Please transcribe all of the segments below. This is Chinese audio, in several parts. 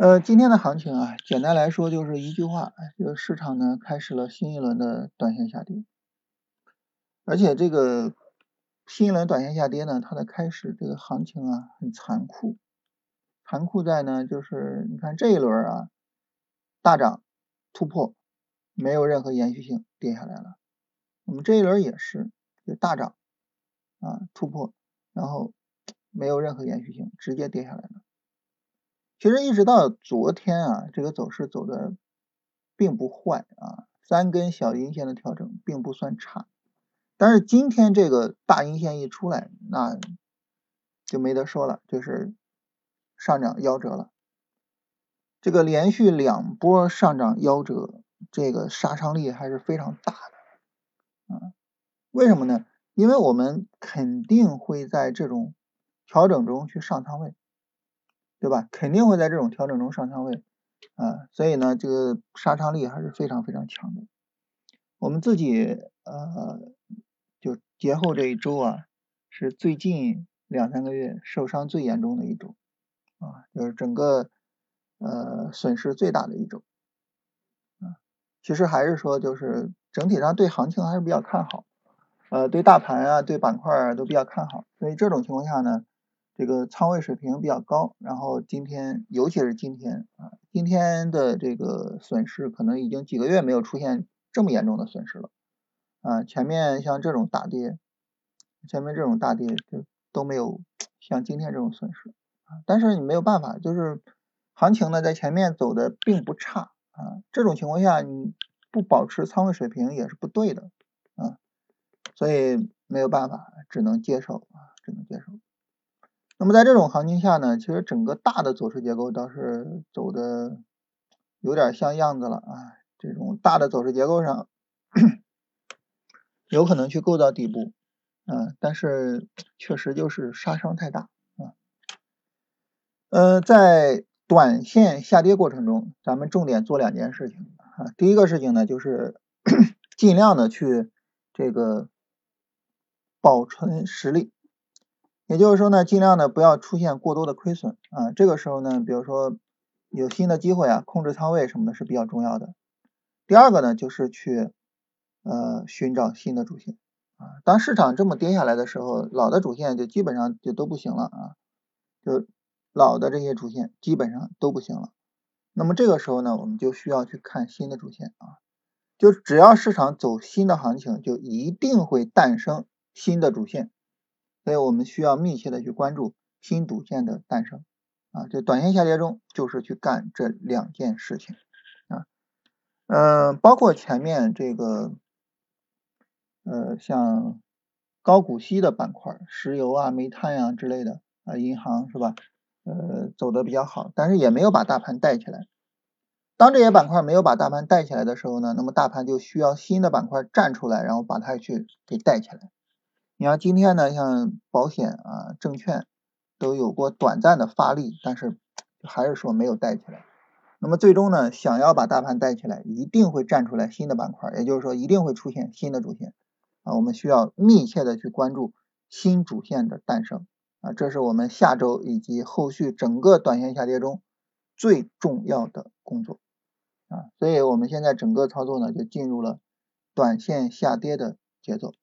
呃，今天的行情啊，简单来说就是一句话，就是市场呢开始了新一轮的短线下跌，而且这个新一轮短线下跌呢，它的开始这个行情啊很残酷，残酷在呢就是你看这一轮啊大涨突破，没有任何延续性，跌下来了。我们这一轮也是就大涨啊突破，然后没有任何延续性，直接跌下来了。其实一直到昨天啊，这个走势走的并不坏啊，三根小阴线的调整并不算差。但是今天这个大阴线一出来，那就没得说了，就是上涨夭折了。这个连续两波上涨夭折，这个杀伤力还是非常大的啊。为什么呢？因为我们肯定会在这种调整中去上仓位。对吧？肯定会在这种调整中上仓位，啊，所以呢，这个杀伤力还是非常非常强的。我们自己呃，就节后这一周啊，是最近两三个月受伤最严重的一周，啊，就是整个呃损失最大的一周，啊，其实还是说就是整体上对行情还是比较看好，呃，对大盘啊，对板块都比较看好，所以这种情况下呢。这个仓位水平比较高，然后今天尤其是今天啊，今天的这个损失可能已经几个月没有出现这么严重的损失了啊。前面像这种大跌，前面这种大跌就都没有像今天这种损失。但是你没有办法，就是行情呢在前面走的并不差啊。这种情况下你不保持仓位水平也是不对的啊，所以没有办法，只能接受。那么在这种行情下呢，其实整个大的走势结构倒是走的有点像样子了啊。这种大的走势结构上有可能去构造底部，嗯，但是确实就是杀伤太大啊。呃，在短线下跌过程中，咱们重点做两件事情啊。第一个事情呢，就是 尽量的去这个保存实力。也就是说呢，尽量的不要出现过多的亏损啊。这个时候呢，比如说有新的机会啊，控制仓位什么的是比较重要的。第二个呢，就是去呃寻找新的主线啊。当市场这么跌下来的时候，老的主线就基本上就都不行了啊，就老的这些主线基本上都不行了。那么这个时候呢，我们就需要去看新的主线啊。就只要市场走新的行情，就一定会诞生新的主线。所以我们需要密切的去关注新主线的诞生啊，这短线下跌中就是去干这两件事情啊，嗯，包括前面这个呃像高股息的板块，石油啊、煤炭呀之类的啊，银行是吧？呃，走的比较好，但是也没有把大盘带起来。当这些板块没有把大盘带起来的时候呢，那么大盘就需要新的板块站出来，然后把它去给带起来。你像今天呢，像保险啊、证券都有过短暂的发力，但是还是说没有带起来。那么最终呢，想要把大盘带起来，一定会站出来新的板块，也就是说一定会出现新的主线啊。我们需要密切的去关注新主线的诞生啊，这是我们下周以及后续整个短线下跌中最重要的工作啊。所以我们现在整个操作呢，就进入了短线下跌的节奏。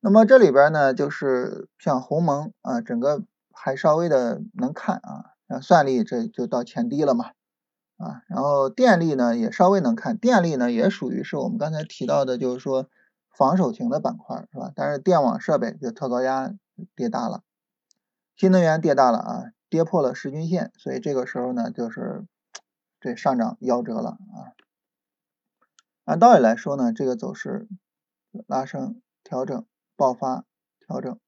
那么这里边呢，就是像鸿蒙啊，整个还稍微的能看啊，像算力这就到前低了嘛，啊，然后电力呢也稍微能看，电力呢也属于是我们刚才提到的，就是说防守型的板块是吧？但是电网设备就特高压跌大了，新能源跌大了啊，跌破了十均线，所以这个时候呢，就是这上涨夭折了啊。按道理来说呢，这个走势拉升调整。爆发调整，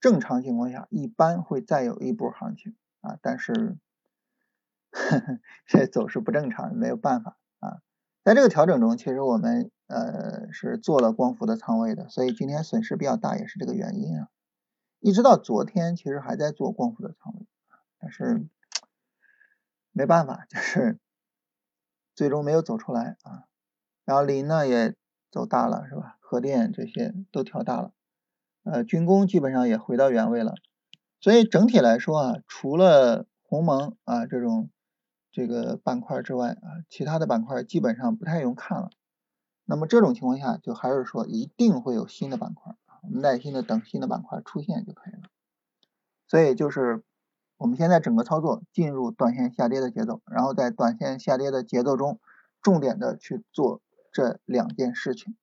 正常情况下一般会再有一波行情啊，但是 这走势不正常，没有办法啊。在这个调整中，其实我们呃是做了光伏的仓位的，所以今天损失比较大，也是这个原因啊。一直到昨天，其实还在做光伏的仓位，但是 没办法，就是最终没有走出来啊。然后磷呢也走大了，是吧？核电这些都调大了。呃，军工基本上也回到原位了，所以整体来说啊，除了鸿蒙啊这种这个板块之外啊，其他的板块基本上不太用看了。那么这种情况下，就还是说一定会有新的板块啊，我们耐心的等新的板块出现就可以了。所以就是我们现在整个操作进入短线下跌的节奏，然后在短线下跌的节奏中，重点的去做这两件事情。